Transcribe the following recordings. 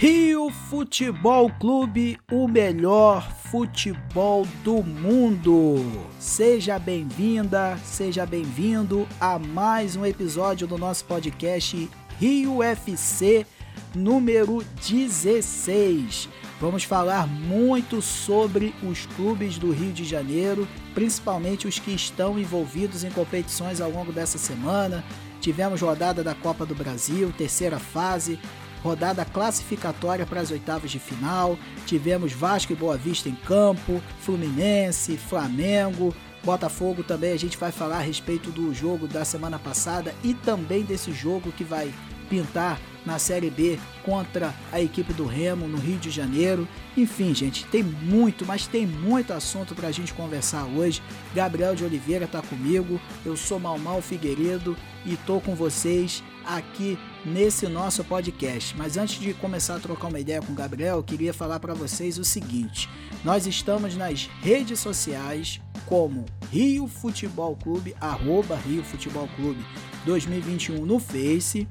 Rio Futebol Clube, o melhor futebol do mundo. Seja bem-vinda, seja bem-vindo a mais um episódio do nosso podcast Rio FC número 16. Vamos falar muito sobre os clubes do Rio de Janeiro, principalmente os que estão envolvidos em competições ao longo dessa semana. Tivemos rodada da Copa do Brasil, terceira fase, rodada classificatória para as oitavas de final. Tivemos Vasco e Boa Vista em campo, Fluminense, Flamengo, Botafogo também. A gente vai falar a respeito do jogo da semana passada e também desse jogo que vai pintar na Série B contra a equipe do Remo no Rio de Janeiro. Enfim, gente, tem muito, mas tem muito assunto para a gente conversar hoje. Gabriel de Oliveira está comigo, eu sou Malmal Figueiredo e tô com vocês aqui nesse nosso podcast. Mas antes de começar a trocar uma ideia com o Gabriel, eu queria falar para vocês o seguinte: nós estamos nas redes sociais como Rio Futebol Clube, arroba Rio Futebol Clube 2021 no Face,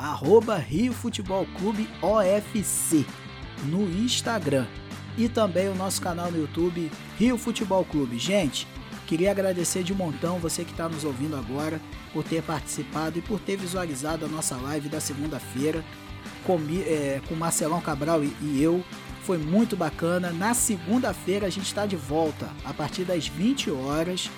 arroba Rio Futebol Clube OFC no Instagram e também o nosso canal no YouTube Rio Futebol Clube. Gente, queria agradecer de montão você que está nos ouvindo agora por ter participado e por ter visualizado a nossa live da segunda-feira com, é, com Marcelão Cabral e, e eu. Foi muito bacana. Na segunda-feira a gente está de volta a partir das 20 horas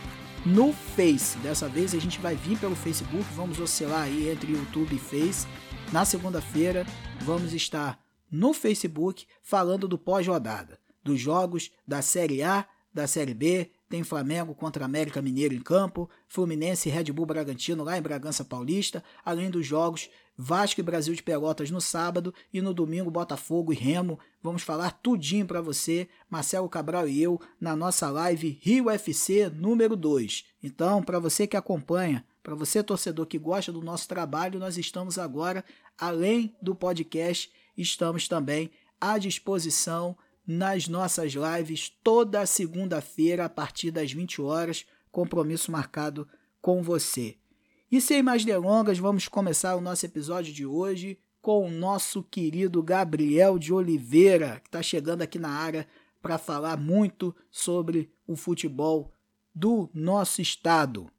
no Face. Dessa vez a gente vai vir pelo Facebook, vamos oscilar aí entre YouTube e Face. Na segunda-feira vamos estar no Facebook falando do pós-rodada, dos jogos da Série A, da Série B, tem Flamengo contra América Mineiro em campo, Fluminense e Red Bull Bragantino lá em Bragança Paulista, além dos jogos Vasco e Brasil de Pelotas no sábado e no domingo Botafogo e Remo. Vamos falar tudinho para você, Marcelo Cabral e eu, na nossa live Rio FC número 2. Então, para você que acompanha, para você torcedor que gosta do nosso trabalho, nós estamos agora, além do podcast, estamos também à disposição nas nossas lives toda segunda-feira a partir das 20 horas, compromisso marcado com você. E sem mais delongas, vamos começar o nosso episódio de hoje com o nosso querido Gabriel de Oliveira, que está chegando aqui na área para falar muito sobre o futebol do nosso estado.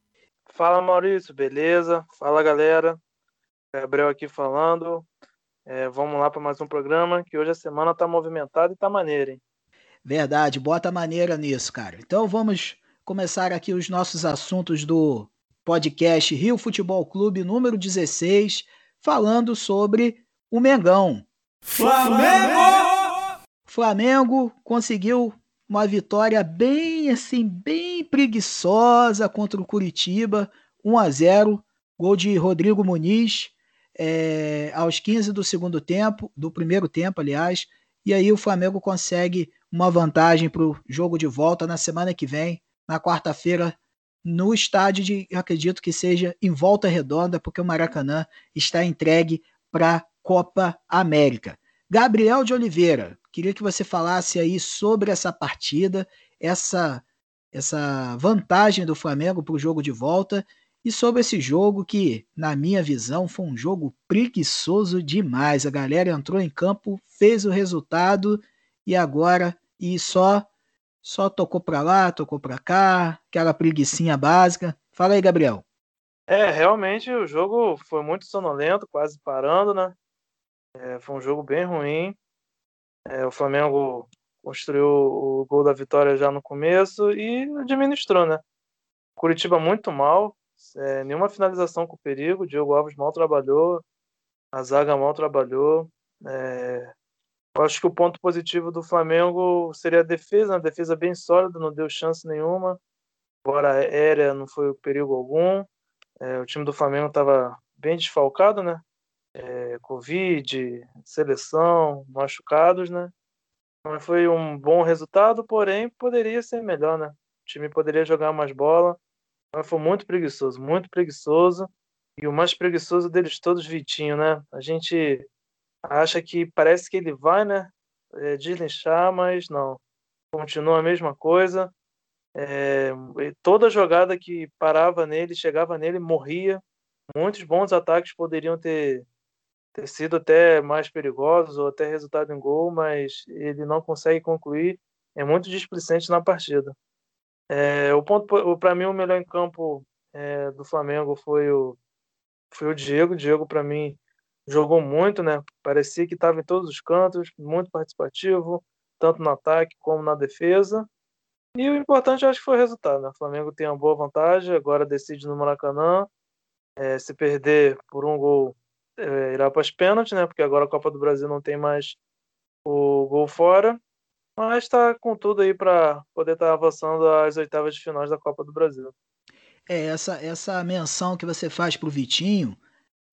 Fala Maurício, beleza? Fala galera, Gabriel aqui falando. É, vamos lá para mais um programa, que hoje a semana tá movimentada e tá maneira, hein? Verdade, bota maneira nisso, cara. Então vamos começar aqui os nossos assuntos do podcast Rio Futebol Clube número 16, falando sobre o Mengão. Flamengo! Flamengo conseguiu uma vitória bem assim, bem preguiçosa contra o Curitiba, 1 a 0, gol de Rodrigo Muniz é, aos 15 do segundo tempo, do primeiro tempo, aliás, e aí o Flamengo consegue uma vantagem para o jogo de volta na semana que vem, na quarta-feira, no estádio de, acredito que seja em volta redonda, porque o Maracanã está entregue para a Copa América. Gabriel de Oliveira, queria que você falasse aí sobre essa partida, essa, essa vantagem do Flamengo para o jogo de volta e sobre esse jogo que, na minha visão, foi um jogo preguiçoso demais. A galera entrou em campo, fez o resultado e agora e só só tocou para lá, tocou para cá, aquela preguiçinha básica. Fala aí, Gabriel. É, realmente o jogo foi muito sonolento, quase parando, né? É, foi um jogo bem ruim. É, o Flamengo construiu o gol da vitória já no começo e administrou, né? Curitiba muito mal, é, nenhuma finalização com perigo. O Diogo Alves mal trabalhou, a zaga mal trabalhou. É, eu acho que o ponto positivo do Flamengo seria a defesa, uma defesa bem sólida, não deu chance nenhuma. Embora aérea não foi perigo algum. É, o time do Flamengo estava bem desfalcado, né? É, Covid, seleção, machucados, né? Então, foi um bom resultado, porém poderia ser melhor, né? O time poderia jogar mais bola. Mas foi muito preguiçoso, muito preguiçoso. E o mais preguiçoso deles todos, Vitinho, né? A gente acha que parece que ele vai, né? É, deslinchar, mas não. Continua a mesma coisa. É, toda jogada que parava nele, chegava nele, morria. Muitos bons ataques poderiam ter ter sido até mais perigosos ou até resultado em gol, mas ele não consegue concluir. É muito displicente na partida. É, o ponto para mim o melhor em campo é, do Flamengo foi o foi o Diego. Diego para mim jogou muito, né? Parecia que estava em todos os cantos, muito participativo, tanto no ataque como na defesa. E o importante acho que foi o resultado. Né? O Flamengo tem uma boa vantagem, agora decide no Maracanã. É, se perder por um gol, é, irá para os pênaltis, né? Porque agora a Copa do Brasil não tem mais o gol fora. Mas está com tudo aí para poder estar tá avançando às oitavas de finais da Copa do Brasil. É, essa, essa menção que você faz para o Vitinho,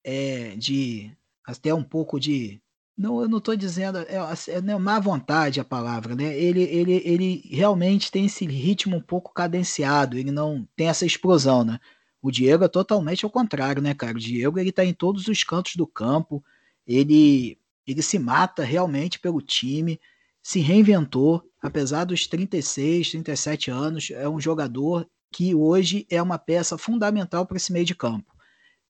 é, de até um pouco de. Não, eu não estou dizendo. É, é, é má vontade a palavra, né? Ele, ele, ele realmente tem esse ritmo um pouco cadenciado, ele não tem essa explosão, né? O Diego é totalmente ao contrário, né, cara? O Diego ele tá em todos os cantos do campo, ele, ele se mata realmente pelo time, se reinventou, apesar dos 36, 37 anos, é um jogador que hoje é uma peça fundamental para esse meio de campo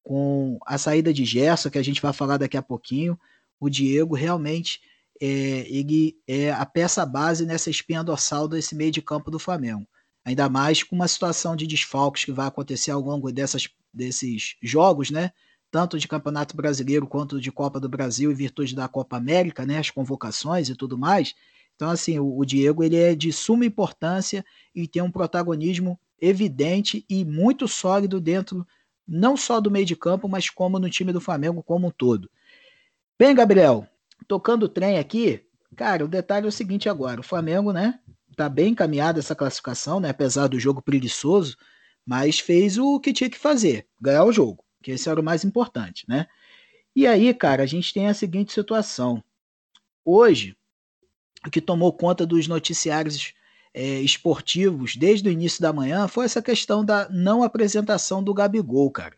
com a saída de Gerson, que a gente vai falar daqui a pouquinho, o Diego realmente é, ele é a peça base nessa espinha dorsal desse meio de campo do Flamengo. Ainda mais com uma situação de desfalques que vai acontecer ao longo dessas, desses jogos, né? Tanto de Campeonato Brasileiro quanto de Copa do Brasil, em virtude da Copa América, né? As convocações e tudo mais. Então, assim, o, o Diego ele é de suma importância e tem um protagonismo evidente e muito sólido dentro não só do meio de campo, mas como no time do Flamengo como um todo. Bem, Gabriel, tocando o trem aqui, cara, o detalhe é o seguinte agora, o Flamengo, né, tá bem encaminhado essa classificação, né, apesar do jogo preguiçoso, mas fez o que tinha que fazer, ganhar o jogo, que esse era o mais importante, né? E aí, cara, a gente tem a seguinte situação. Hoje, o que tomou conta dos noticiários é, esportivos desde o início da manhã foi essa questão da não apresentação do Gabigol, cara.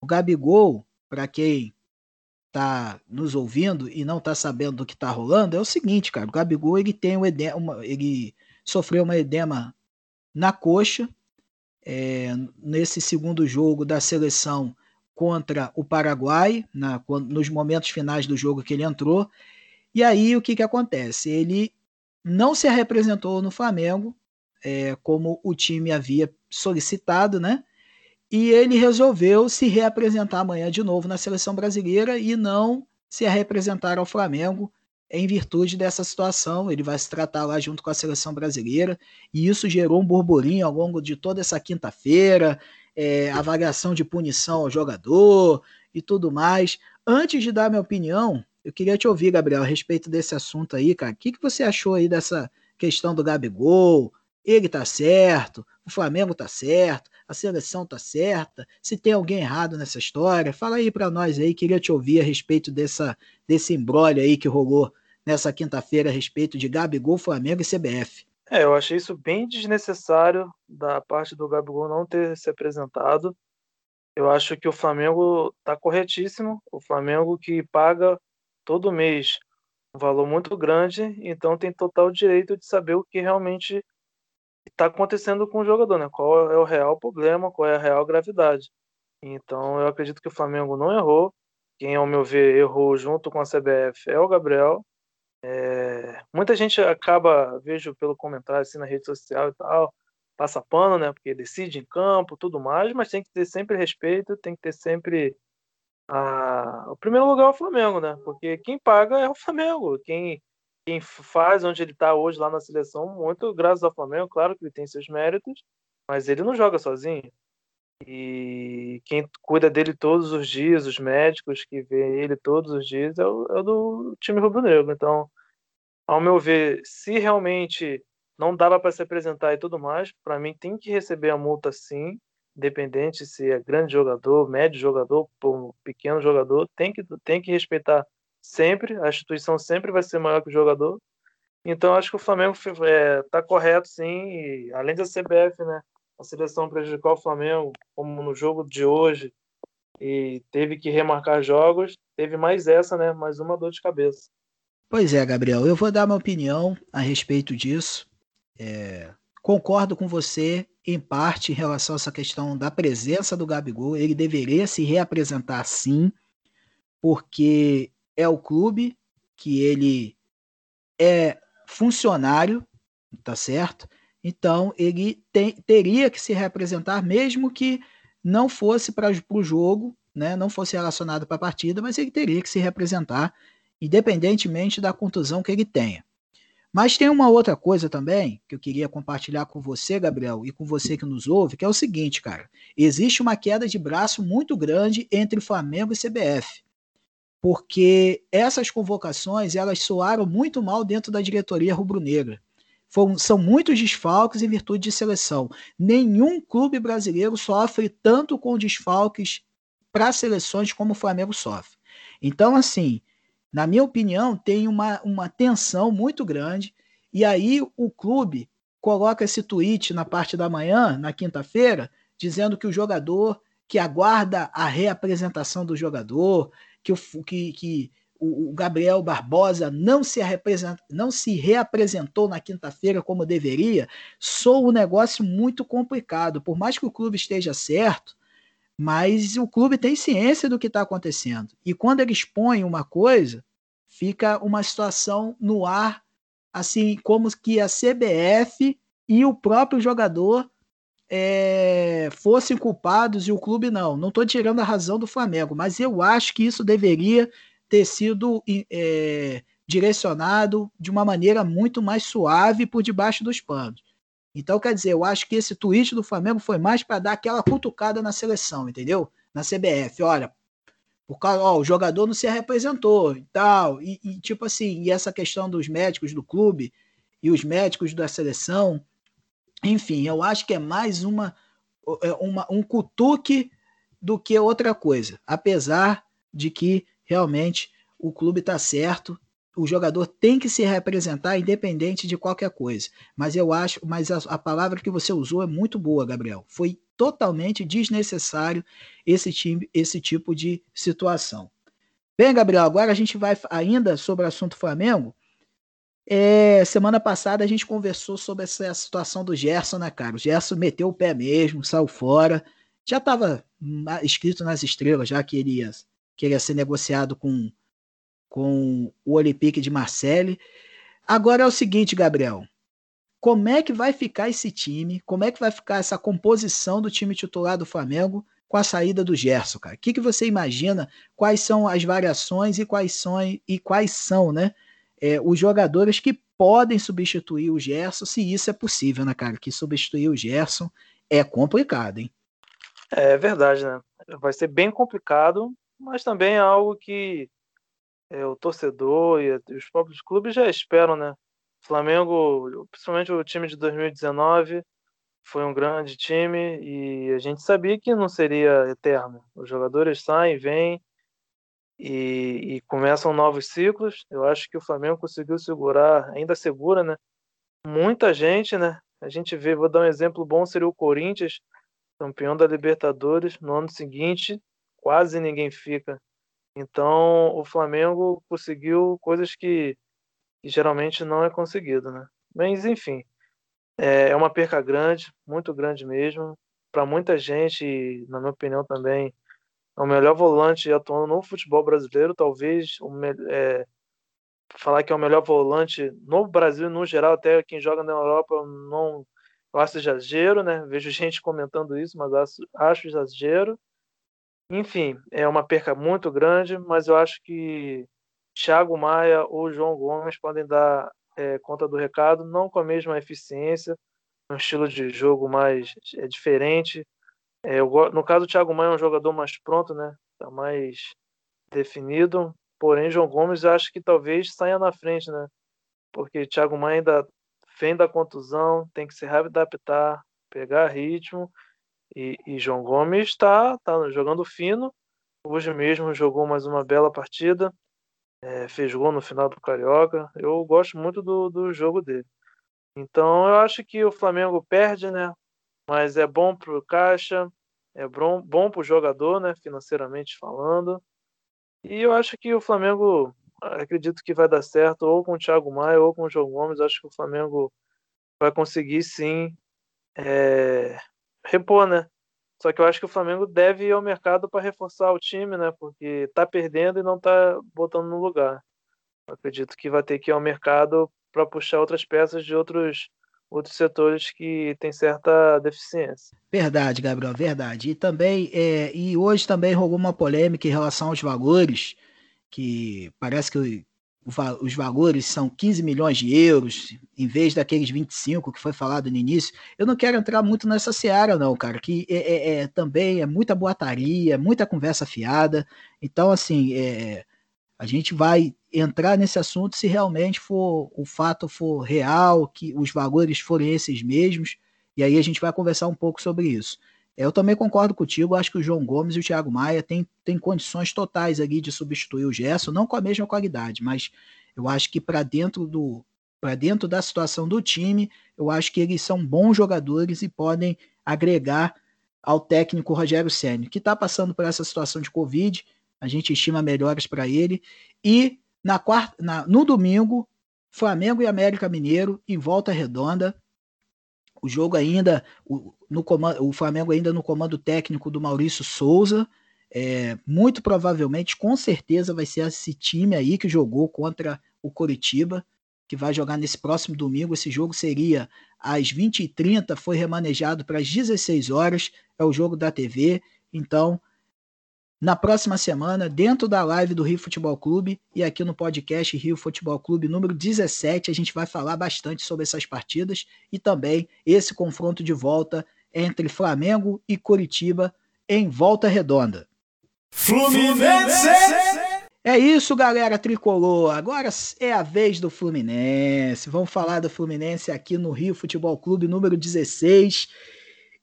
O Gabigol, para quem tá nos ouvindo e não tá sabendo do que tá rolando, é o seguinte, cara. O Gabigol ele tem um edema, ele sofreu uma edema na coxa é, nesse segundo jogo da seleção contra o Paraguai, na, nos momentos finais do jogo que ele entrou. E aí o que, que acontece? Ele não se representou no Flamengo, é, como o time havia solicitado, né? E ele resolveu se reapresentar amanhã de novo na seleção brasileira e não se representar ao Flamengo em virtude dessa situação. Ele vai se tratar lá junto com a seleção brasileira e isso gerou um burburinho ao longo de toda essa quinta-feira, é, avaliação de punição ao jogador e tudo mais. Antes de dar minha opinião, eu queria te ouvir, Gabriel, a respeito desse assunto aí, cara. O que, que você achou aí dessa questão do Gabigol? Ele tá certo, o Flamengo tá certo, a seleção tá certa. Se tem alguém errado nessa história, fala aí para nós aí. Queria te ouvir a respeito dessa, desse embrólio aí que rolou nessa quinta-feira a respeito de Gabigol, Flamengo e CBF. É, eu achei isso bem desnecessário da parte do Gabigol não ter se apresentado. Eu acho que o Flamengo está corretíssimo. O Flamengo que paga todo mês um valor muito grande, então tem total direito de saber o que realmente está acontecendo com o jogador, né? Qual é o real problema, qual é a real gravidade. Então eu acredito que o Flamengo não errou. Quem, ao meu ver, errou junto com a CBF é o Gabriel. É... Muita gente acaba, vejo pelo comentário assim na rede social e tal, passa pano, né? Porque decide em campo, tudo mais, mas tem que ter sempre respeito, tem que ter sempre a, o primeiro lugar é o Flamengo, né? Porque quem paga é o Flamengo. Quem, quem faz onde ele está hoje lá na seleção, muito graças ao Flamengo, claro que ele tem seus méritos, mas ele não joga sozinho. E quem cuida dele todos os dias, os médicos que vê ele todos os dias, é o, é o do time rubro-negro. Então, ao meu ver, se realmente não dava para se apresentar e tudo mais, para mim tem que receber a multa sim, independente se é grande jogador, médio jogador, pequeno jogador, tem que, tem que respeitar sempre, a instituição sempre vai ser maior que o jogador. Então acho que o Flamengo está é, tá correto sim, e, além da CBF, né, a seleção prejudicou o Flamengo, como no jogo de hoje, e teve que remarcar jogos, teve mais essa, né, mais uma dor de cabeça. Pois é, Gabriel, eu vou dar uma opinião a respeito disso. É, concordo com você em parte em relação a essa questão da presença do Gabigol. Ele deveria se reapresentar sim, porque é o clube que ele é funcionário, tá certo? Então ele tem, teria que se representar, mesmo que não fosse para o jogo, né? não fosse relacionado para a partida, mas ele teria que se representar, independentemente da contusão que ele tenha. Mas tem uma outra coisa também que eu queria compartilhar com você, Gabriel, e com você que nos ouve, que é o seguinte, cara. Existe uma queda de braço muito grande entre Flamengo e CBF. Porque essas convocações, elas soaram muito mal dentro da diretoria rubro-negra. São muitos desfalques em virtude de seleção. Nenhum clube brasileiro sofre tanto com desfalques para seleções como o Flamengo sofre. Então, assim, na minha opinião, tem uma, uma tensão muito grande. E aí o clube coloca esse tweet na parte da manhã, na quinta-feira, dizendo que o jogador, que aguarda a reapresentação do jogador, que, o, que, que o, Gabriel Barbosa não se, não se reapresentou na quinta-feira como deveria, sou um negócio muito complicado. Por mais que o clube esteja certo, mas o clube tem ciência do que está acontecendo. E quando ele expõe uma coisa, fica uma situação no ar, assim como que a CBF e o próprio jogador é, fossem culpados e o clube não. Não estou tirando a razão do Flamengo, mas eu acho que isso deveria ter sido é, direcionado de uma maneira muito mais suave por debaixo dos panos. Então, quer dizer, eu acho que esse tweet do Flamengo foi mais para dar aquela cutucada na seleção, entendeu? Na CBF. Olha, por causa, ó, o jogador não se representou e tal. E, e, tipo assim, e essa questão dos médicos do clube e os médicos da seleção. Enfim, eu acho que é mais uma, é uma um cutuque do que outra coisa. Apesar de que realmente o clube está certo o jogador tem que se representar independente de qualquer coisa. Mas eu acho, mas a, a, palavra que você usou é muito boa, Gabriel. Foi totalmente desnecessário esse, time, esse tipo de situação. Bem, Gabriel, agora a gente vai ainda sobre o assunto Flamengo. É, semana passada a gente conversou sobre essa situação do Gerson, né, cara? O Gerson meteu o pé mesmo, saiu fora. Já estava escrito nas estrelas já que ele ia, que ele ia ser negociado com com o Olympique de Marseille. Agora é o seguinte, Gabriel. Como é que vai ficar esse time? Como é que vai ficar essa composição do time titular do Flamengo com a saída do Gerson, cara? O que, que você imagina? Quais são as variações e quais são, e quais são né, é, os jogadores que podem substituir o Gerson, se isso é possível, né, cara? Que substituir o Gerson é complicado, hein? É verdade, né? Vai ser bem complicado, mas também é algo que é, o torcedor e os próprios clubes já esperam, né? O Flamengo, principalmente o time de 2019, foi um grande time e a gente sabia que não seria eterno. Os jogadores saem, vêm e, e começam novos ciclos. Eu acho que o Flamengo conseguiu segurar, ainda segura, né? Muita gente, né? A gente vê, vou dar um exemplo bom, seria o Corinthians, campeão da Libertadores. No ano seguinte, quase ninguém fica. Então, o Flamengo conseguiu coisas que, que geralmente não é conseguido, né? Mas, enfim, é, é uma perca grande, muito grande mesmo. Para muita gente, na minha opinião também, é o melhor volante atuando no futebol brasileiro. Talvez o é, falar que é o melhor volante no Brasil no geral, até quem joga na Europa, não eu acho exagero, né? Vejo gente comentando isso, mas acho, acho exagero. Enfim, é uma perca muito grande, mas eu acho que Thiago Maia ou João Gomes podem dar é, conta do recado, não com a mesma eficiência, um estilo de jogo mais é, diferente. É, eu, no caso, o Thiago Maia é um jogador mais pronto, né? Tá mais definido. Porém, João Gomes acho que talvez saia na frente, né? Porque Thiago Maia ainda vem da contusão, tem que se readaptar, pegar ritmo e, e João Gomes está tá jogando fino. Hoje mesmo jogou mais uma bela partida. É, fez gol no final do Carioca. Eu gosto muito do, do jogo dele. Então eu acho que o Flamengo perde, né? Mas é bom para o caixa, é bom, bom para o jogador, né? Financeiramente falando. E eu acho que o Flamengo, acredito que vai dar certo, ou com o Thiago Maia ou com o João Gomes. Acho que o Flamengo vai conseguir sim é, repor, né? Só que eu acho que o Flamengo deve ir ao mercado para reforçar o time, né? Porque tá perdendo e não tá botando no lugar. Eu acredito que vai ter que ir ao mercado para puxar outras peças de outros outros setores que têm certa deficiência. Verdade, Gabriel, verdade. E também é, e hoje também rolou uma polêmica em relação aos valores, que parece que os valores são 15 milhões de euros, em vez daqueles 25 que foi falado no início. Eu não quero entrar muito nessa seara, não, cara, que é, é, é também é muita boataria, muita conversa fiada. Então, assim, é, a gente vai entrar nesse assunto se realmente for o fato for real, que os valores forem esses mesmos, e aí a gente vai conversar um pouco sobre isso. Eu também concordo contigo, acho que o João Gomes e o Thiago Maia têm, condições totais ali de substituir o Gerson, não com a mesma qualidade, mas eu acho que para dentro do para dentro da situação do time, eu acho que eles são bons jogadores e podem agregar ao técnico Rogério Ceni, que está passando por essa situação de Covid. A gente estima melhores para ele. E na quarta, na, no domingo, Flamengo e América Mineiro em volta redonda. O jogo ainda, o, no comando, o Flamengo ainda no comando técnico do Maurício Souza. É, muito provavelmente, com certeza, vai ser esse time aí que jogou contra o Coritiba, que vai jogar nesse próximo domingo. Esse jogo seria às 20h30, foi remanejado para as 16 horas. É o jogo da TV. Então, na próxima semana, dentro da live do Rio Futebol Clube e aqui no podcast Rio Futebol Clube número 17, a gente vai falar bastante sobre essas partidas e também esse confronto de volta entre Flamengo e Curitiba em volta redonda. Fluminense! É isso, galera tricolor. Agora é a vez do Fluminense. Vamos falar do Fluminense aqui no Rio Futebol Clube número 16.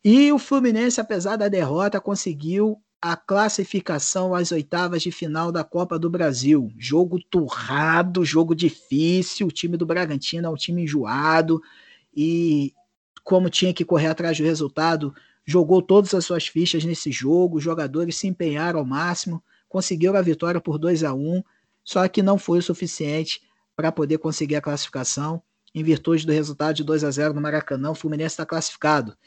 E o Fluminense, apesar da derrota, conseguiu a classificação às oitavas de final da Copa do Brasil. Jogo turrado, jogo difícil. O time do Bragantino é um time enjoado e, como tinha que correr atrás do resultado, jogou todas as suas fichas nesse jogo. Os jogadores se empenharam ao máximo, conseguiram a vitória por 2 a 1 só que não foi o suficiente para poder conseguir a classificação. Em virtude do resultado de 2 a 0 no Maracanã, o Fluminense está classificado.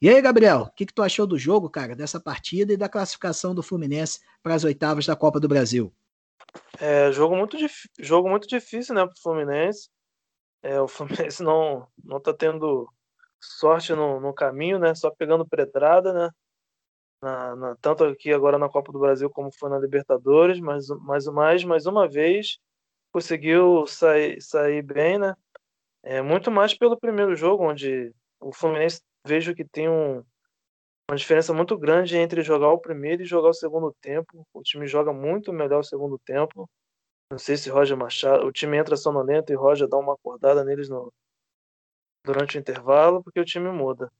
E aí, Gabriel, o que, que tu achou do jogo, cara, dessa partida e da classificação do Fluminense para as oitavas da Copa do Brasil? É, jogo muito, jogo muito difícil, né, para o Fluminense. É, o Fluminense não, não tá tendo sorte no, no caminho, né, só pegando pedrada, né, na, na, tanto aqui agora na Copa do Brasil como foi na Libertadores, mas mais, mais, mais uma vez conseguiu sair, sair bem, né, é, muito mais pelo primeiro jogo, onde o Fluminense vejo que tem um, uma diferença muito grande entre jogar o primeiro e jogar o segundo tempo. O time joga muito melhor o segundo tempo. Não sei se Roger Machado. O time entra sonolento e Roger dá uma acordada neles no, durante o intervalo, porque o time muda.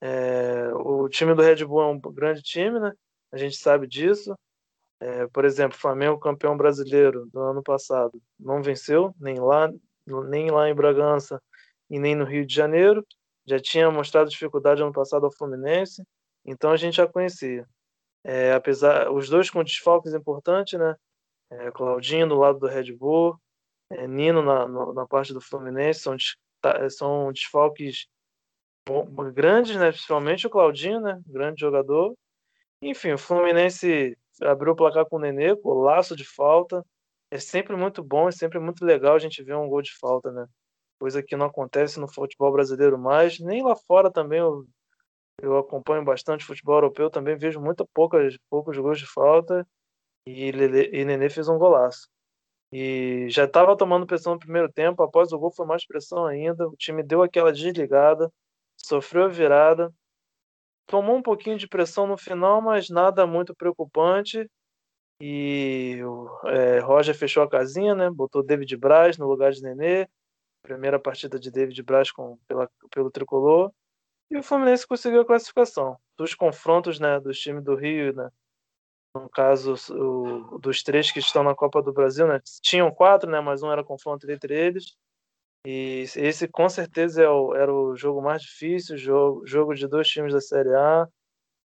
É, o time do Red Bull é um grande time, né? A gente sabe disso. É, por exemplo, Flamengo, campeão brasileiro do ano passado, não venceu, nem lá, nem lá em Bragança e nem no Rio de Janeiro já tinha mostrado dificuldade ano passado ao Fluminense, então a gente já conhecia. É, apesar, os dois com desfalques importantes, né? É, Claudinho do lado do Red Bull, é, Nino na, na parte do Fluminense, são, são desfalques grandes, né? Principalmente o Claudinho, né? Grande jogador. Enfim, o Fluminense abriu o placar com o Nenê, com o laço de falta. É sempre muito bom, é sempre muito legal a gente ver um gol de falta, né? Coisa que não acontece no futebol brasileiro mais, nem lá fora também eu, eu acompanho bastante futebol europeu, também vejo muito poucas, poucos gols de falta e, Lele, e Nenê fez um golaço. E já estava tomando pressão no primeiro tempo, após o gol foi mais pressão ainda, o time deu aquela desligada, sofreu a virada, tomou um pouquinho de pressão no final, mas nada muito preocupante. E o é, Roger fechou a casinha, né? Botou David Braz no lugar de Nenê primeira partida de David Braz com, pela, pelo tricolor. E o Fluminense conseguiu a classificação. Dos confrontos né, dos times do Rio, né, no caso o, dos três que estão na Copa do Brasil, né, tinham quatro, né, mas um era confronto entre eles. E esse com certeza é o, era o jogo mais difícil, jogo, jogo de dois times da Série A.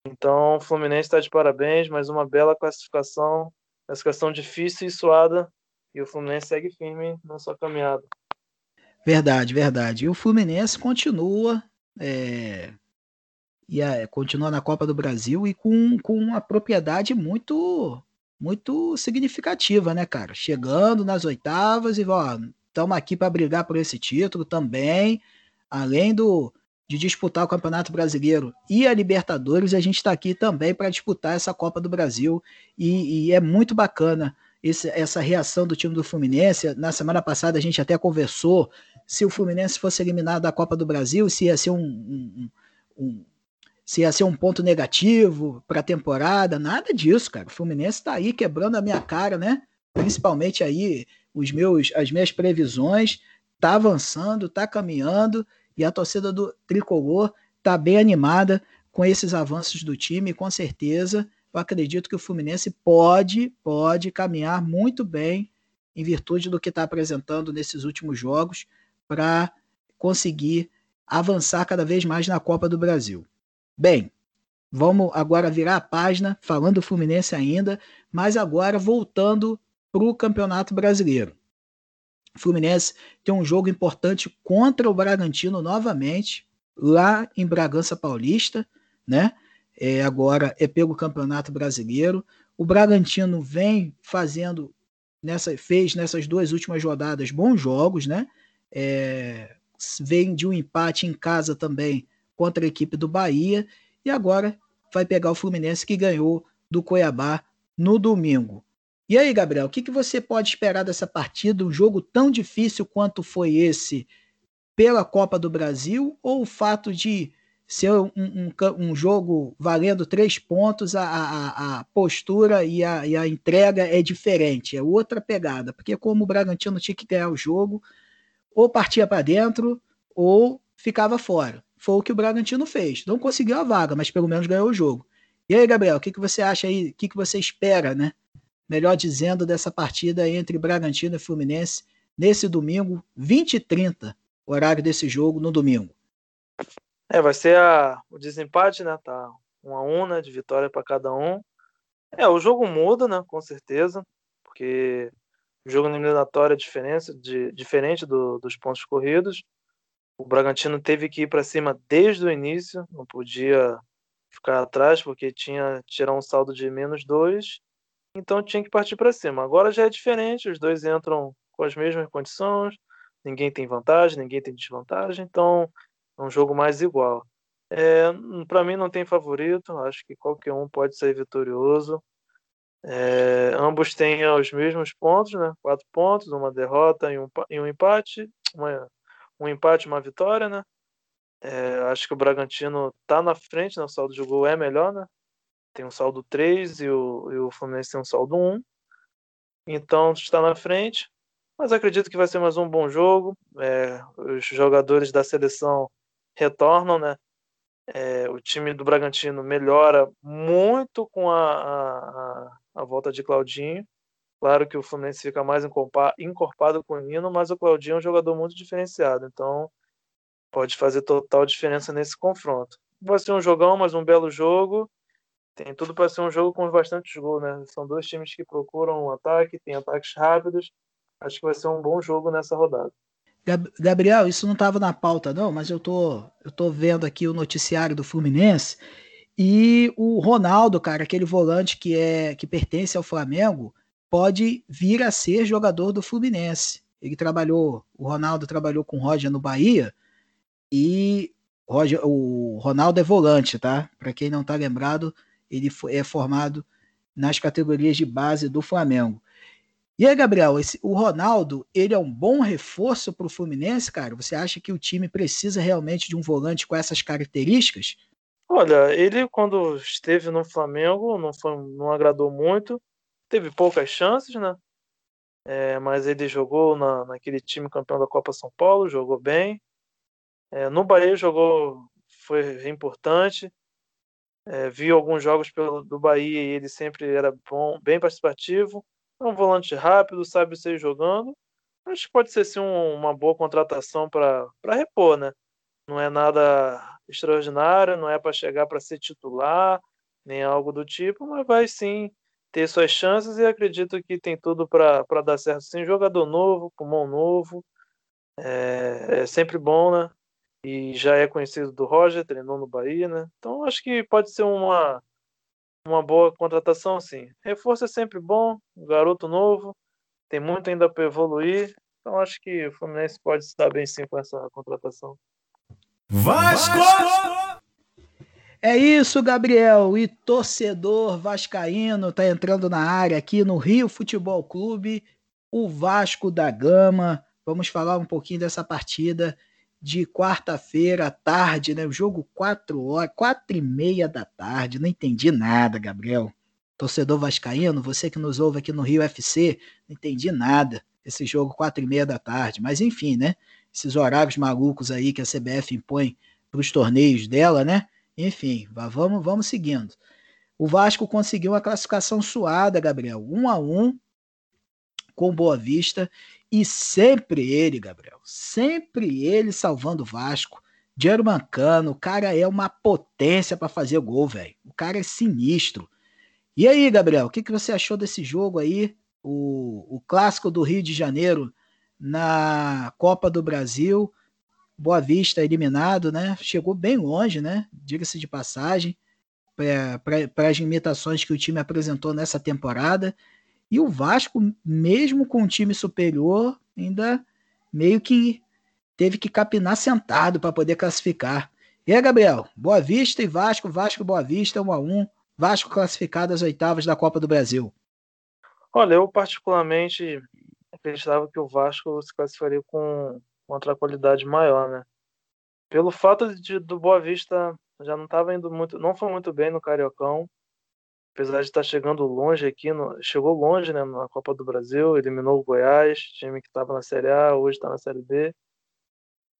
Então o Fluminense está de parabéns, mais uma bela classificação, classificação difícil e suada. E o Fluminense segue firme na sua caminhada. Verdade, verdade. E o Fluminense continua é, e é, continua na Copa do Brasil e com, com uma propriedade muito muito significativa, né, cara? Chegando nas oitavas e estamos aqui para brigar por esse título também, além do de disputar o Campeonato Brasileiro e a Libertadores, a gente está aqui também para disputar essa Copa do Brasil e, e é muito bacana esse, essa reação do time do Fluminense. Na semana passada a gente até conversou se o Fluminense fosse eliminado da Copa do Brasil, se ia ser um, um, um se ia ser um ponto negativo para a temporada, nada disso, cara. O Fluminense está aí quebrando a minha cara, né? Principalmente aí os meus, as minhas previsões, tá avançando, tá caminhando e a torcida do Tricolor tá bem animada com esses avanços do time, com certeza eu acredito que o Fluminense pode, pode caminhar muito bem em virtude do que está apresentando nesses últimos jogos para conseguir avançar cada vez mais na Copa do Brasil. Bem, vamos agora virar a página, falando do Fluminense ainda, mas agora voltando para o Campeonato Brasileiro. O Fluminense tem um jogo importante contra o Bragantino novamente, lá em Bragança Paulista, né? É, agora é pelo Campeonato Brasileiro. O Bragantino vem fazendo, nessa, fez nessas duas últimas rodadas bons jogos, né? É, vem de um empate em casa também contra a equipe do Bahia e agora vai pegar o Fluminense que ganhou do Cuiabá no domingo. E aí, Gabriel, o que, que você pode esperar dessa partida? Um jogo tão difícil quanto foi esse pela Copa do Brasil ou o fato de ser um, um, um jogo valendo três pontos, a, a, a postura e a, e a, entrega é diferente, é outra pegada, porque como o Bragantino tinha que ganhar o jogo, ou partia para dentro ou ficava fora. Foi o que o Bragantino fez. Não conseguiu a vaga, mas pelo menos ganhou o jogo. E aí, Gabriel, o que, que você acha aí? O que, que você espera, né? Melhor dizendo, dessa partida entre Bragantino e Fluminense nesse domingo, 20 e 30, horário desse jogo, no domingo. É, vai ser a, o desempate, né? Tá um a um, né? De vitória para cada um. É, o jogo muda, né? Com certeza, porque o jogo eliminatório é diferente, de, diferente do, dos pontos corridos. O Bragantino teve que ir para cima desde o início, não podia ficar atrás porque tinha tirar um saldo de menos dois, então tinha que partir para cima. Agora já é diferente, os dois entram com as mesmas condições, ninguém tem vantagem, ninguém tem desvantagem, então é um jogo mais igual. É, para mim não tem favorito, acho que qualquer um pode ser vitorioso. É, ambos têm os mesmos pontos, né? Quatro pontos, uma derrota e um, e um empate, uma, um empate, uma vitória, né? É, acho que o Bragantino tá na frente, né? O saldo de gol é melhor, né? Tem um saldo 3 e o, e o Fluminense tem um saldo 1. Então está na frente. Mas acredito que vai ser mais um bom jogo. É, os jogadores da seleção retornam, né? É, o time do Bragantino melhora muito com a, a, a, volta de Claudinho. Claro que o Fluminense fica mais encorpado com o Nino, mas o Claudinho é um jogador muito diferenciado, então pode fazer total diferença nesse confronto. Vai ser um jogão, mas um belo jogo. Tem tudo para ser um jogo com bastante gols, né? São dois times que procuram um ataque, tem ataques rápidos. Acho que vai ser um bom jogo nessa rodada. Gabriel, isso não estava na pauta, não, mas eu tô, eu tô vendo aqui o noticiário do Fluminense e o Ronaldo, cara, aquele volante que é que pertence ao Flamengo, pode vir a ser jogador do Fluminense. Ele trabalhou, o Ronaldo trabalhou com o Roger no Bahia e Roger, o Ronaldo é volante, tá? Para quem não tá lembrado, ele é formado nas categorias de base do Flamengo. E aí, Gabriel, esse, o Ronaldo, ele é um bom reforço para o Fluminense, cara? Você acha que o time precisa realmente de um volante com essas características? Olha, ele quando esteve no Flamengo não, foi, não agradou muito, teve poucas chances, né? É, mas ele jogou na, naquele time campeão da Copa São Paulo, jogou bem. É, no Bahia jogou, foi importante. É, vi alguns jogos pelo, do Bahia e ele sempre era bom, bem participativo. É um volante rápido, sabe sair jogando. Acho que pode ser sim um, uma boa contratação para repor, né? Não é nada extraordinário, não é para chegar para ser titular, nem algo do tipo, mas vai sim ter suas chances e acredito que tem tudo para dar certo sim. Jogador novo, pulmão novo, é, é sempre bom, né? e já é conhecido do Roger, treinou no Bahia, né? Então acho que pode ser uma, uma boa contratação, sim. Reforço é sempre bom, um garoto novo, tem muito ainda para evoluir, então acho que o Fluminense pode se dar bem sim com essa contratação. Vasco! É isso, Gabriel. E torcedor vascaíno tá entrando na área aqui no Rio Futebol Clube, o Vasco da Gama. Vamos falar um pouquinho dessa partida de quarta-feira à tarde, né? O jogo 4 horas, 4 e meia da tarde. Não entendi nada, Gabriel. Torcedor vascaíno, você que nos ouve aqui no Rio FC, não entendi nada. Esse jogo 4 e meia da tarde. Mas enfim, né? Esses horários malucos aí que a CBF impõe para os torneios dela, né? Enfim, vamos, vamos seguindo. O Vasco conseguiu uma classificação suada, Gabriel. 1 um a 1 um, com Boa Vista. E sempre ele, Gabriel. Sempre ele salvando o Vasco. Diego Mancano, o cara é uma potência para fazer gol, velho. O cara é sinistro. E aí, Gabriel, o que, que você achou desse jogo aí? O, o clássico do Rio de Janeiro na Copa do Brasil. Boa Vista eliminado, né? Chegou bem longe, né? Diga-se de passagem, para as imitações que o time apresentou nessa temporada. E o Vasco, mesmo com um time superior, ainda meio que teve que capinar sentado para poder classificar. E aí, Gabriel? Boa Vista e Vasco, Vasco Boa Vista, 1 a 1 Vasco classificado às oitavas da Copa do Brasil. Olha, eu particularmente acreditava que o Vasco se classificaria com outra qualidade maior, né? Pelo fato de do Boa Vista já não estava indo muito, não foi muito bem no Cariocão, apesar de estar tá chegando longe aqui, no, chegou longe, né, na Copa do Brasil, eliminou o Goiás, time que estava na Série A, hoje está na Série B.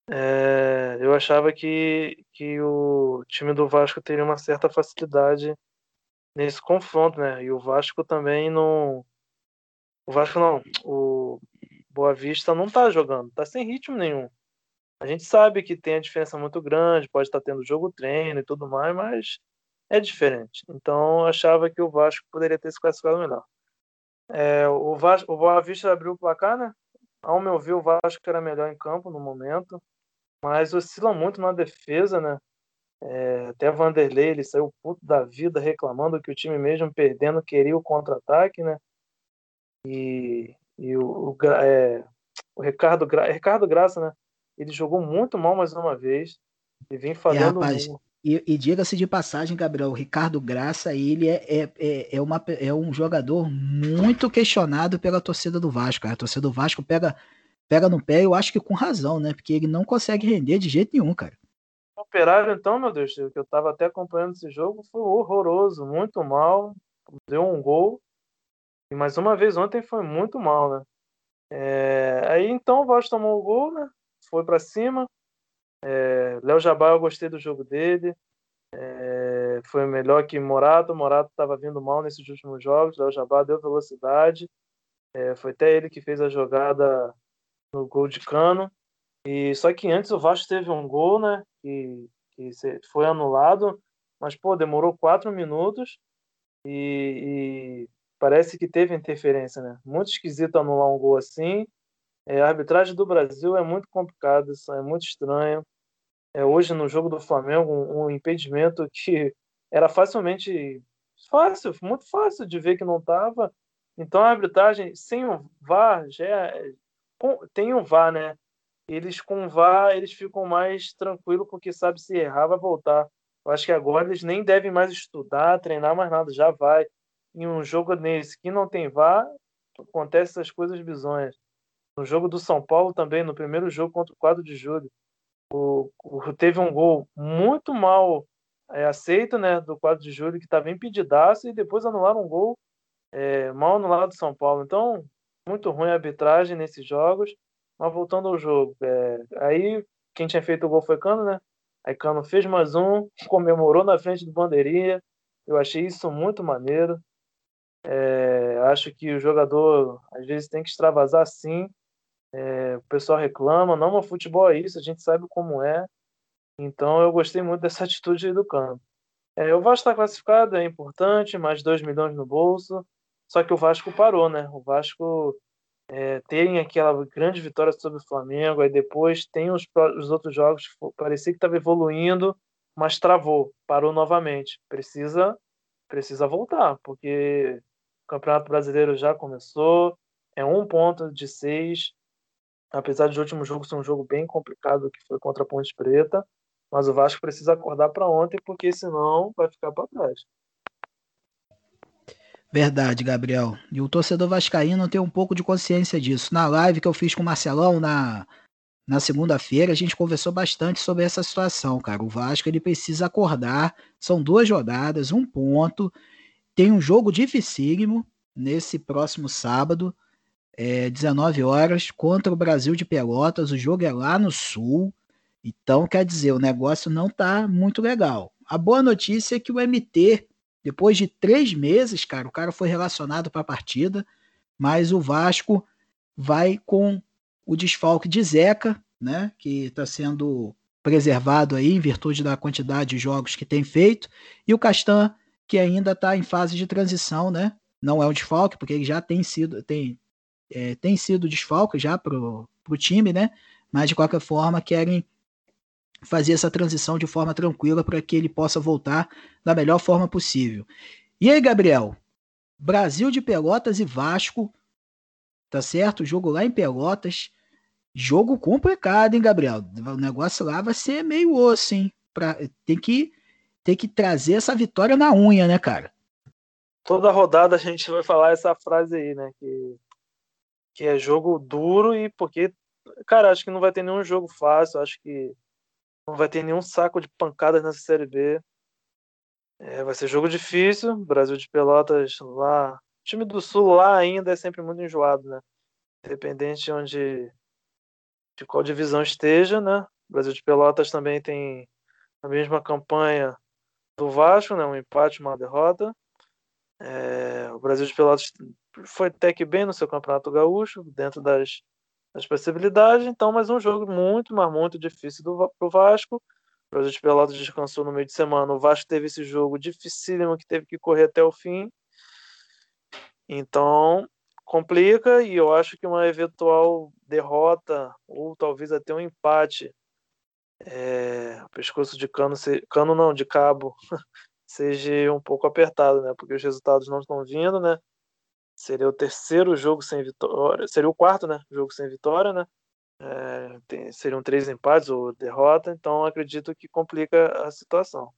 É, eu achava que, que o time do Vasco teria uma certa facilidade nesse confronto, né? E o Vasco também não. O Vasco não. O Boa Vista não tá jogando, tá sem ritmo nenhum. A gente sabe que tem a diferença muito grande, pode estar tá tendo jogo treino e tudo mais, mas é diferente. Então eu achava que o Vasco poderia ter se classificado melhor. É, o, Vasco, o Boa Vista abriu o placar, né? Ao meu ver, o Vasco era melhor em campo no momento, mas oscila muito na defesa, né? É, até Vanderlei ele saiu puto da vida reclamando que o time mesmo perdendo queria o contra-ataque, né? E e o, o, é, o Ricardo, Gra, Ricardo Graça, né? Ele jogou muito mal mais uma vez. E vem falhando. É, rapaz, e, e diga-se de passagem, Gabriel, o Ricardo Graça, ele é, é, é, é, uma, é um jogador muito questionado pela torcida do Vasco. A torcida do Vasco pega, pega no pé, eu acho que com razão, né? Porque ele não consegue render de jeito nenhum, cara. Operário, então, meu Deus, que eu estava até acompanhando esse jogo, foi horroroso, muito mal. Deu um gol e mais uma vez ontem foi muito mal, né? É, aí então o Vasco tomou o gol, né? Foi para cima. É, Léo Jabá, eu gostei do jogo dele. É, foi melhor que Morato. Morato estava vindo mal nesses últimos jogos. Léo Jabá deu velocidade. É, foi até ele que fez a jogada no gol de cano. E só que antes o Vasco teve um gol, né? Que, que foi anulado, mas pô, demorou quatro minutos e, e parece que teve interferência, né? Muito esquisito anular um gol assim. É, a arbitragem do Brasil é muito complicada, é muito estranho. É, hoje no jogo do Flamengo, um, um impedimento que era facilmente fácil, muito fácil de ver que não estava. Então a arbitragem sem o VAR já é, tem o VAR, né? Eles com o VAR eles ficam mais tranquilos porque sabe se errar vai voltar. Eu acho que agora eles nem devem mais estudar, treinar mais nada, já vai em um jogo nesse que não tem VAR, acontece essas coisas bizonhas. No jogo do São Paulo também, no primeiro jogo contra o 4 de julho, o, o, teve um gol muito mal é, aceito, né, do 4 de julho, que estava impedidaço, e depois anularam um gol é, mal anulado do São Paulo. Então, muito ruim a arbitragem nesses jogos. Mas voltando ao jogo, é, aí quem tinha feito o gol foi Cano, né? Aí Cano fez mais um, comemorou na frente do bandeirinha. Eu achei isso muito maneiro. É, acho que o jogador às vezes tem que extravasar sim. É, o pessoal reclama, não, mas futebol é isso, a gente sabe como é. Então eu gostei muito dessa atitude do Cano. É, o Vasco está classificado, é importante, mais 2 milhões no bolso. Só que o Vasco parou, né? O Vasco é, terem aquela grande vitória sobre o Flamengo, aí depois tem os, os outros jogos, parecia que estava evoluindo, mas travou, parou novamente. Precisa, precisa voltar, porque o Campeonato Brasileiro já começou, é um ponto de seis, apesar de o último jogo ser um jogo bem complicado, que foi contra a Ponte Preta, mas o Vasco precisa acordar para ontem, porque senão vai ficar para trás. Verdade, Gabriel. E o torcedor vascaíno tem um pouco de consciência disso. Na live que eu fiz com o Marcelão na, na segunda-feira, a gente conversou bastante sobre essa situação, cara. O Vasco ele precisa acordar. São duas rodadas, um ponto. Tem um jogo dificílimo nesse próximo sábado, é, 19 horas, contra o Brasil de Pelotas. O jogo é lá no sul. Então, quer dizer, o negócio não tá muito legal. A boa notícia é que o MT depois de três meses, cara, o cara foi relacionado para a partida, mas o Vasco vai com o desfalque de Zeca, né, que está sendo preservado aí em virtude da quantidade de jogos que tem feito, e o Castan, que ainda está em fase de transição, né, não é um desfalque, porque ele já tem sido, tem, é, tem sido desfalque já para o time, né, mas de qualquer forma querem fazer essa transição de forma tranquila para que ele possa voltar da melhor forma possível. E aí, Gabriel? Brasil de Pelotas e Vasco, tá certo? Jogo lá em Pelotas. Jogo complicado, hein, Gabriel? O negócio lá vai ser meio osso, hein? Pra, tem, que, tem que trazer essa vitória na unha, né, cara? Toda rodada a gente vai falar essa frase aí, né? Que, que é jogo duro e porque, cara, acho que não vai ter nenhum jogo fácil. Acho que não vai ter nenhum saco de pancadas nessa Série B. É, vai ser jogo difícil. Brasil de Pelotas lá. O time do Sul lá ainda é sempre muito enjoado, né? Independente de onde. de qual divisão esteja, né? O Brasil de Pelotas também tem a mesma campanha do Vasco, né? Um empate, uma derrota. É, o Brasil de Pelotas foi até que bem no seu campeonato gaúcho, dentro das as possibilidades. Então, mais um jogo muito, mas muito difícil do, pro Vasco. O Brasil de Pelotas descansou no meio de semana. O Vasco teve esse jogo dificílimo que teve que correr até o fim. Então, complica e eu acho que uma eventual derrota ou talvez até um empate é, o pescoço de cano, cano não, de cabo, seja um pouco apertado, né? Porque os resultados não estão vindo, né? Seria o terceiro jogo sem vitória. Seria o quarto, né? Jogo sem vitória, né? É, tem, seriam três empates ou derrota, então acredito que complica a situação.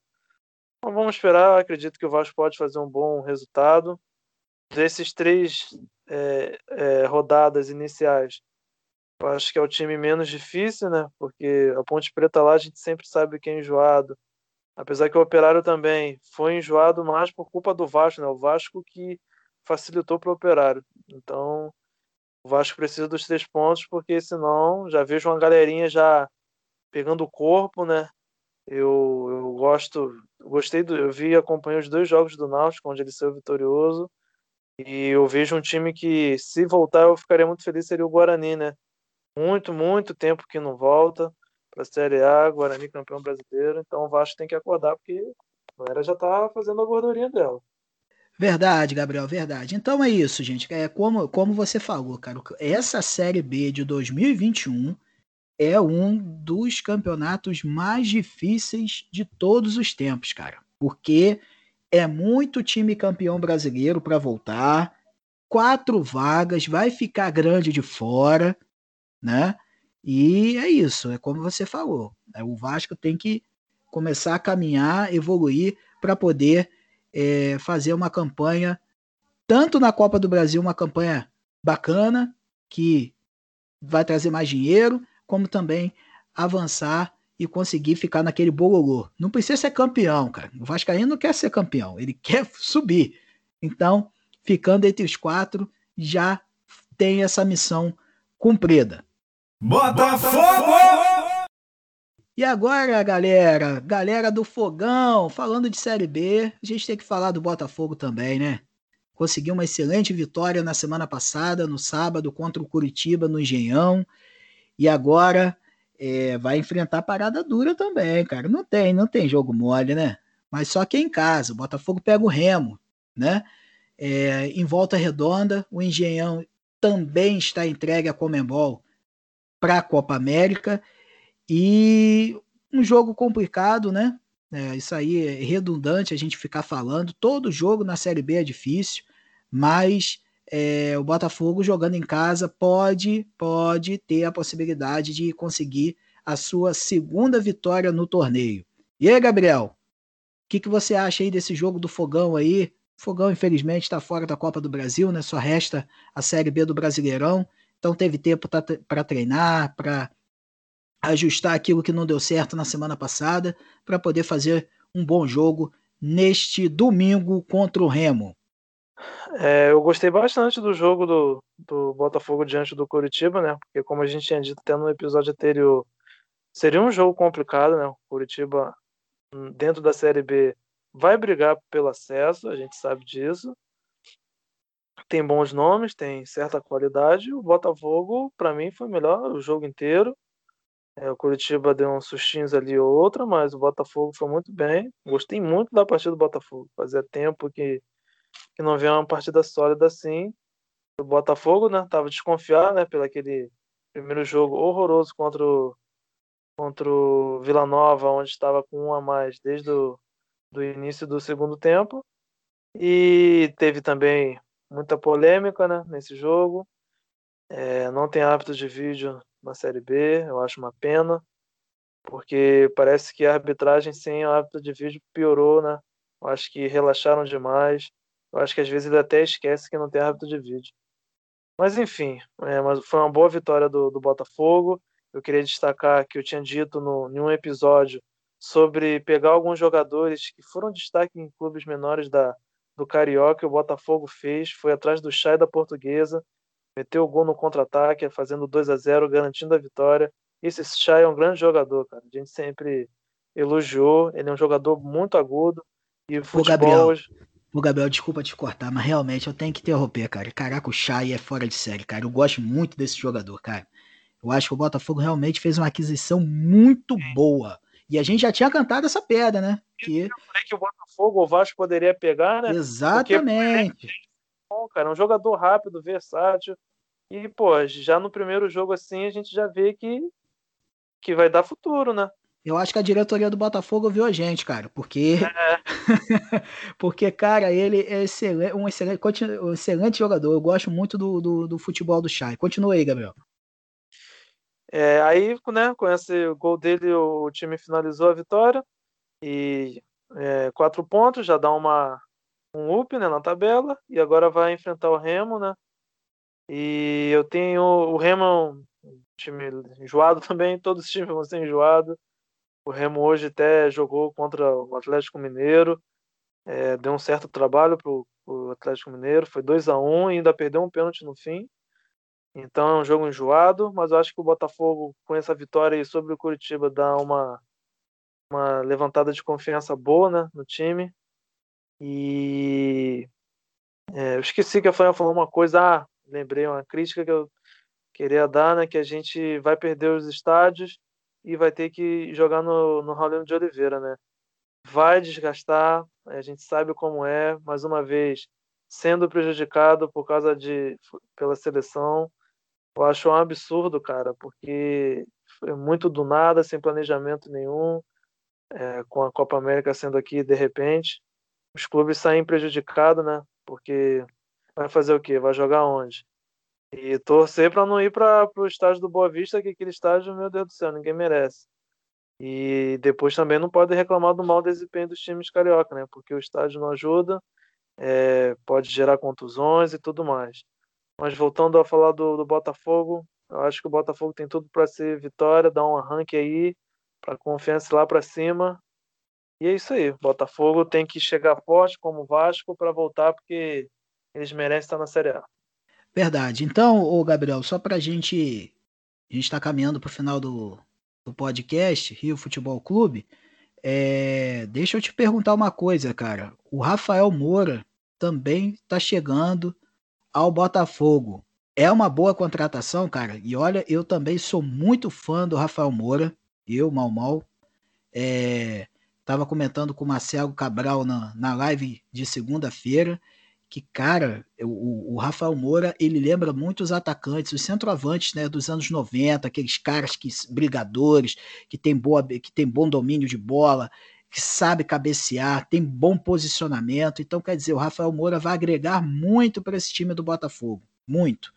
Então vamos esperar, acredito que o Vasco pode fazer um bom resultado. Desses três é, é, rodadas iniciais, eu acho que é o time menos difícil, né? Porque a Ponte Preta lá a gente sempre sabe que é enjoado. Apesar que o Operário também foi enjoado mais por culpa do Vasco, né? O Vasco que facilitou para o Operário. Então, o Vasco precisa dos três pontos, porque senão já vejo uma galerinha já pegando o corpo, né? Eu, eu gosto, gostei do, eu vi, acompanhei os dois jogos do Náutico, onde ele saiu vitorioso, e eu vejo um time que, se voltar, eu ficaria muito feliz, seria o Guarani, né? Muito, muito tempo que não volta para a Série A, Guarani campeão brasileiro, então o Vasco tem que acordar, porque a galera já tá fazendo a gordurinha dela. Verdade, Gabriel, verdade. Então é isso, gente. É como, como você falou, cara. Essa Série B de 2021 é um dos campeonatos mais difíceis de todos os tempos, cara. Porque é muito time campeão brasileiro para voltar, quatro vagas, vai ficar grande de fora, né? E é isso, é como você falou. É, o Vasco tem que começar a caminhar, evoluir para poder é, fazer uma campanha, tanto na Copa do Brasil, uma campanha bacana, que vai trazer mais dinheiro, como também avançar e conseguir ficar naquele bololô. Não precisa ser campeão, cara. O Vascaíno não quer ser campeão, ele quer subir. Então, ficando entre os quatro, já tem essa missão cumprida. Botafogo! E agora, galera, galera do Fogão, falando de Série B, a gente tem que falar do Botafogo também, né? Conseguiu uma excelente vitória na semana passada, no sábado, contra o Curitiba, no Engenhão. E agora é, vai enfrentar parada dura também, cara. Não tem, não tem jogo mole, né? Mas só que é em casa. O Botafogo pega o Remo, né? É, em volta redonda, o Engenhão também está entregue a Comembol para a Copa América e um jogo complicado, né? É, isso aí é redundante a gente ficar falando. Todo jogo na Série B é difícil, mas é, o Botafogo jogando em casa pode, pode ter a possibilidade de conseguir a sua segunda vitória no torneio. E aí, Gabriel? O que, que você acha aí desse jogo do Fogão aí? Fogão, infelizmente, está fora da Copa do Brasil, né? Só resta a Série B do Brasileirão. Então teve tempo para treinar, para ajustar aquilo que não deu certo na semana passada, para poder fazer um bom jogo neste domingo contra o Remo. É, eu gostei bastante do jogo do, do Botafogo diante do Curitiba, né? Porque como a gente tinha dito até no episódio anterior, seria um jogo complicado, né? O Curitiba hum, dentro da Série B vai brigar pelo acesso, a gente sabe disso tem bons nomes, tem certa qualidade. O Botafogo, para mim, foi melhor o jogo inteiro. É, o Curitiba deu uns sustinhos ali ou outra, mas o Botafogo foi muito bem. Gostei muito da partida do Botafogo. Fazia tempo que, que não via uma partida sólida assim. O Botafogo, né, tava desconfiado, né, pelo aquele primeiro jogo horroroso contra o, contra o Vila Nova, onde estava com um a mais desde o do início do segundo tempo. E teve também muita polêmica né, nesse jogo. É, não tem hábito de vídeo na Série B, eu acho uma pena, porque parece que a arbitragem sem o hábito de vídeo piorou, né? Eu acho que relaxaram demais. Eu acho que às vezes ele até esquece que não tem hábito de vídeo. Mas enfim, é, mas foi uma boa vitória do, do Botafogo. Eu queria destacar que eu tinha dito no, em um episódio sobre pegar alguns jogadores que foram destaque em clubes menores da, do Carioca, o Botafogo fez, foi atrás do Chay da Portuguesa, meteu o gol no contra-ataque, fazendo 2 a 0 garantindo a vitória. Esse Chay é um grande jogador, cara. A gente sempre elogiou, ele é um jogador muito agudo. E o futebol Gabriel, hoje... O Gabriel, desculpa te cortar, mas realmente eu tenho que interromper, cara. Caraca, o Chay é fora de série, cara. Eu gosto muito desse jogador, cara. Eu acho que o Botafogo realmente fez uma aquisição muito boa. E a gente já tinha cantado essa pedra, né? Que... Eu falei que o Botafogo, o Vasco poderia pegar, né? Exatamente. Porque, bom, cara, um jogador rápido, versátil. E, pô, já no primeiro jogo assim, a gente já vê que, que vai dar futuro, né? Eu acho que a diretoria do Botafogo viu a gente, cara, porque é. porque cara, ele é excelente, um excelente, um excelente jogador. Eu gosto muito do, do, do futebol do Chay. Continua aí, Gabriel. É, aí, né, com esse gol dele, o time finalizou a vitória e é, quatro pontos, já dá uma um up né, na tabela e agora vai enfrentar o Remo, né? E eu tenho o Remo time enjoado também, todos os times vão ser enjoados. O Remo hoje até jogou contra o Atlético Mineiro, é, deu um certo trabalho pro, pro Atlético Mineiro, foi 2 a 1 um, e ainda perdeu um pênalti no fim. Então é um jogo enjoado, mas eu acho que o Botafogo, com essa vitória sobre o Curitiba, dá uma, uma levantada de confiança boa né, no time. E é, eu esqueci que a Fran falou uma coisa, ah, lembrei uma crítica que eu queria dar, né, que a gente vai perder os estádios e vai ter que jogar no, no Raulino de Oliveira, né? Vai desgastar, a gente sabe como é, mais uma vez, sendo prejudicado por causa de pela seleção, eu acho um absurdo, cara, porque foi muito do nada, sem planejamento nenhum, é, com a Copa América sendo aqui de repente. Os clubes saem prejudicados, né? Porque vai fazer o quê? Vai jogar onde? E torcer para não ir para o estádio do Boa Vista, que aquele estádio, meu Deus do céu, ninguém merece. E depois também não pode reclamar do mau desempenho dos times carioca, né? Porque o estádio não ajuda, é, pode gerar contusões e tudo mais. Mas voltando a falar do, do Botafogo, eu acho que o Botafogo tem tudo para ser vitória, dar um arranque aí, para confiança lá para cima. E é isso aí. O Botafogo tem que chegar forte como o Vasco para voltar, porque eles merecem estar na Série A. Verdade. Então, o Gabriel, só para a gente. A gente está caminhando para o final do, do podcast, Rio Futebol Clube. É, deixa eu te perguntar uma coisa, cara. O Rafael Moura também está chegando ao Botafogo. É uma boa contratação, cara. E olha, eu também sou muito fã do Rafael Moura. Eu, mal mal. É, tava comentando com o Marcelo Cabral na, na live de segunda-feira. Que, cara, o, o, Rafael Moura, ele lembra muito os atacantes, os centroavantes, né, dos anos 90, aqueles caras que brigadores, que tem boa, que tem bom domínio de bola, que sabe cabecear, tem bom posicionamento. Então, quer dizer, o Rafael Moura vai agregar muito para esse time do Botafogo, muito.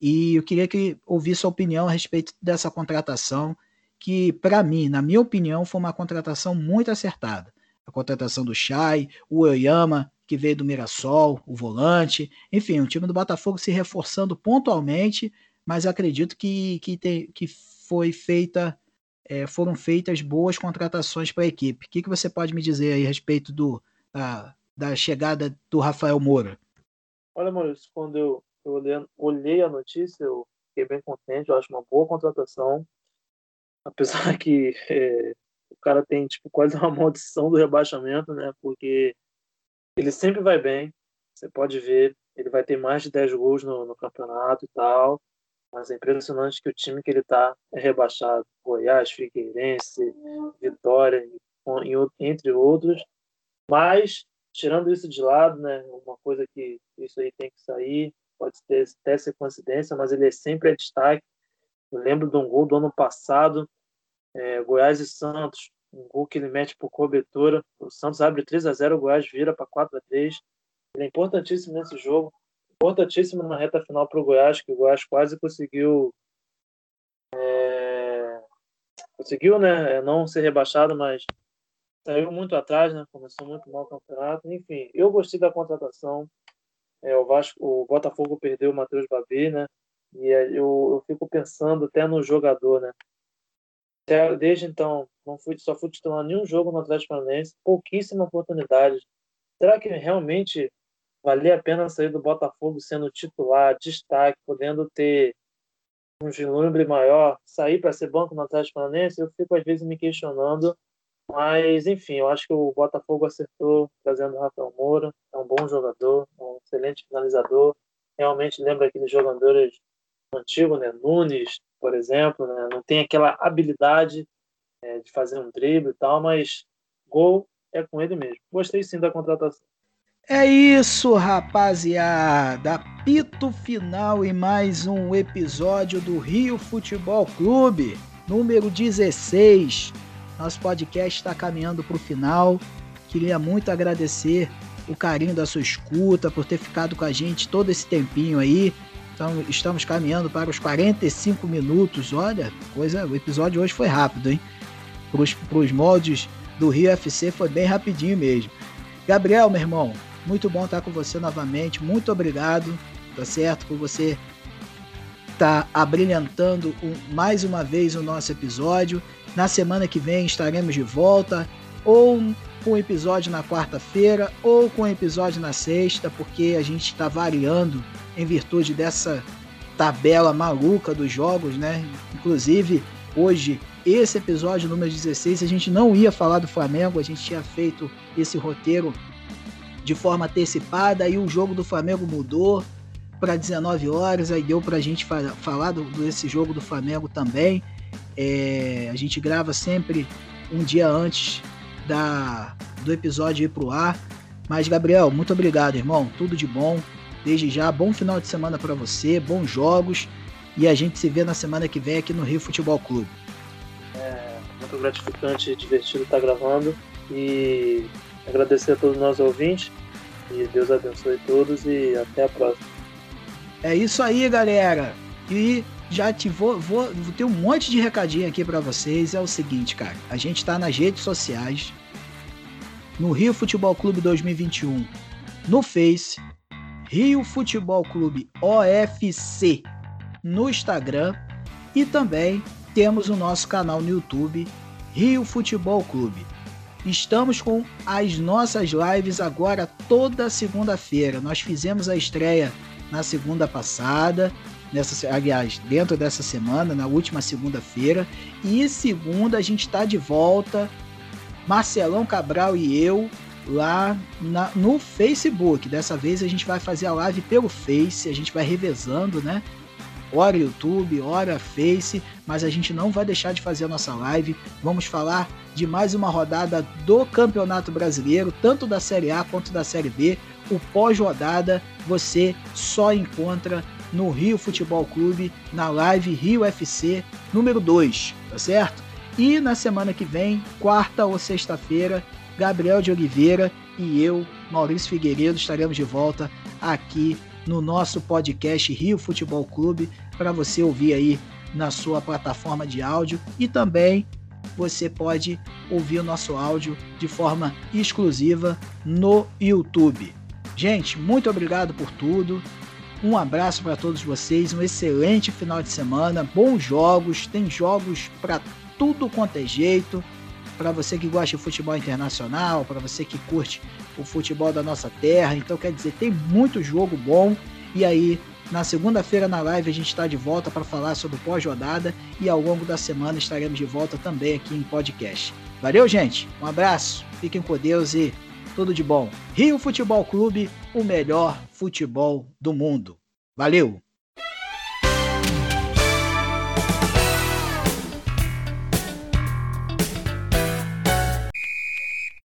E eu queria que ouvisse a opinião a respeito dessa contratação, que para mim, na minha opinião, foi uma contratação muito acertada. A contratação do Chay, o Oyama, que veio do Mirassol, o volante, enfim, o time do Botafogo se reforçando pontualmente, mas acredito que, que, tem, que foi feita é, foram feitas boas contratações para a equipe. O que, que você pode me dizer aí a respeito do, da, da chegada do Rafael Moura? Olha, Maurício, quando eu, eu olhei, olhei, a notícia, eu fiquei bem contente, eu acho uma boa contratação, apesar que é, o cara tem tipo quase uma maldição do rebaixamento, né? Porque ele sempre vai bem, você pode ver, ele vai ter mais de 10 gols no, no campeonato e tal, mas é impressionante que o time que ele está é rebaixado. Goiás, Figueirense, Vitória, entre outros. Mas, tirando isso de lado, né, uma coisa que isso aí tem que sair, pode ter, até ser coincidência, mas ele é sempre a destaque. Eu lembro de um gol do ano passado, é, Goiás e Santos, um gol que ele mete por cobertura. O Santos abre 3 a 0 o Goiás vira para 4 a 3 Ele é importantíssimo nesse jogo importantíssimo na reta final para o Goiás, que o Goiás quase conseguiu é, conseguiu, né, não ser rebaixado, mas saiu muito atrás, né, começou muito mal o campeonato. Enfim, eu gostei da contratação. É, o Vasco, o Botafogo perdeu o Matheus Babi, né, e eu, eu fico pensando até no jogador, né. Desde então, não fui, só fui titular nenhum jogo no Atlético Paranaense, pouquíssima oportunidade. Será que realmente valia a pena sair do Botafogo sendo titular, destaque, podendo ter um vislumbre maior, sair para ser banco no Atlético Paranaense, eu fico às vezes me questionando, mas enfim, eu acho que o Botafogo acertou trazendo o Rafael Moura, é um bom jogador, é um excelente finalizador, realmente lembra aqueles jogadores antigos, né, Nunes, por exemplo, né, não tem aquela habilidade é, de fazer um drible e tal, mas gol é com ele mesmo. Gostei sim da contratação. É isso, rapaziada. Apito final em mais um episódio do Rio Futebol Clube, número 16. Nosso podcast está caminhando para o final. Queria muito agradecer o carinho da sua escuta, por ter ficado com a gente todo esse tempinho aí. Então, estamos caminhando para os 45 minutos. Olha, coisa, o episódio hoje foi rápido, hein? Para os moldes do Rio FC foi bem rapidinho mesmo. Gabriel, meu irmão, muito bom estar com você novamente. Muito obrigado, tá certo? Por você estar tá abrilhantando mais uma vez o nosso episódio. Na semana que vem estaremos de volta, ou com episódio na quarta-feira, ou com episódio na sexta, porque a gente está variando em virtude dessa tabela maluca dos jogos, né? Inclusive, hoje, esse episódio número 16, a gente não ia falar do Flamengo, a gente tinha feito esse roteiro de forma antecipada, aí o jogo do Flamengo mudou para 19 horas, aí deu para a gente falar do, desse jogo do Flamengo também. É, a gente grava sempre um dia antes da, do episódio ir pro ar. Mas, Gabriel, muito obrigado, irmão. Tudo de bom. Desde já, bom final de semana para você, bons jogos. E a gente se vê na semana que vem aqui no Rio Futebol Clube. É muito gratificante e divertido estar gravando. E agradecer a todos nós ouvintes. E Deus abençoe todos e até a próxima. É isso aí, galera. E já te vou, vou, vou ter um monte de recadinho aqui para vocês. É o seguinte, cara. A gente está nas redes sociais. No Rio Futebol Clube 2021. No Face. Rio Futebol Clube OFC. No Instagram. E também temos o nosso canal no YouTube. Rio Futebol Clube. Estamos com as nossas lives agora toda segunda-feira. Nós fizemos a estreia na segunda passada, nessa, aliás, dentro dessa semana, na última segunda-feira. E segunda a gente está de volta, Marcelão Cabral e eu, lá na, no Facebook. Dessa vez a gente vai fazer a live pelo Face, a gente vai revezando, né? Hora YouTube, hora Face, mas a gente não vai deixar de fazer a nossa live. Vamos falar de mais uma rodada do Campeonato Brasileiro, tanto da Série A quanto da Série B. o pós-rodada você só encontra no Rio Futebol Clube, na live Rio FC número 2, tá certo? E na semana que vem, quarta ou sexta-feira, Gabriel de Oliveira e eu, Maurício Figueiredo, estaremos de volta aqui no nosso podcast Rio Futebol Clube para você ouvir aí na sua plataforma de áudio e também você pode ouvir o nosso áudio de forma exclusiva no YouTube. Gente, muito obrigado por tudo. Um abraço para todos vocês, um excelente final de semana, bons jogos, tem jogos para tudo quanto é jeito. Para você que gosta de futebol internacional, para você que curte o futebol da nossa terra, então quer dizer, tem muito jogo bom. E aí, na segunda-feira na live a gente está de volta para falar sobre pós-rodada e ao longo da semana estaremos de volta também aqui em podcast. Valeu, gente. Um abraço. Fiquem com Deus e tudo de bom. Rio Futebol Clube, o melhor futebol do mundo. Valeu!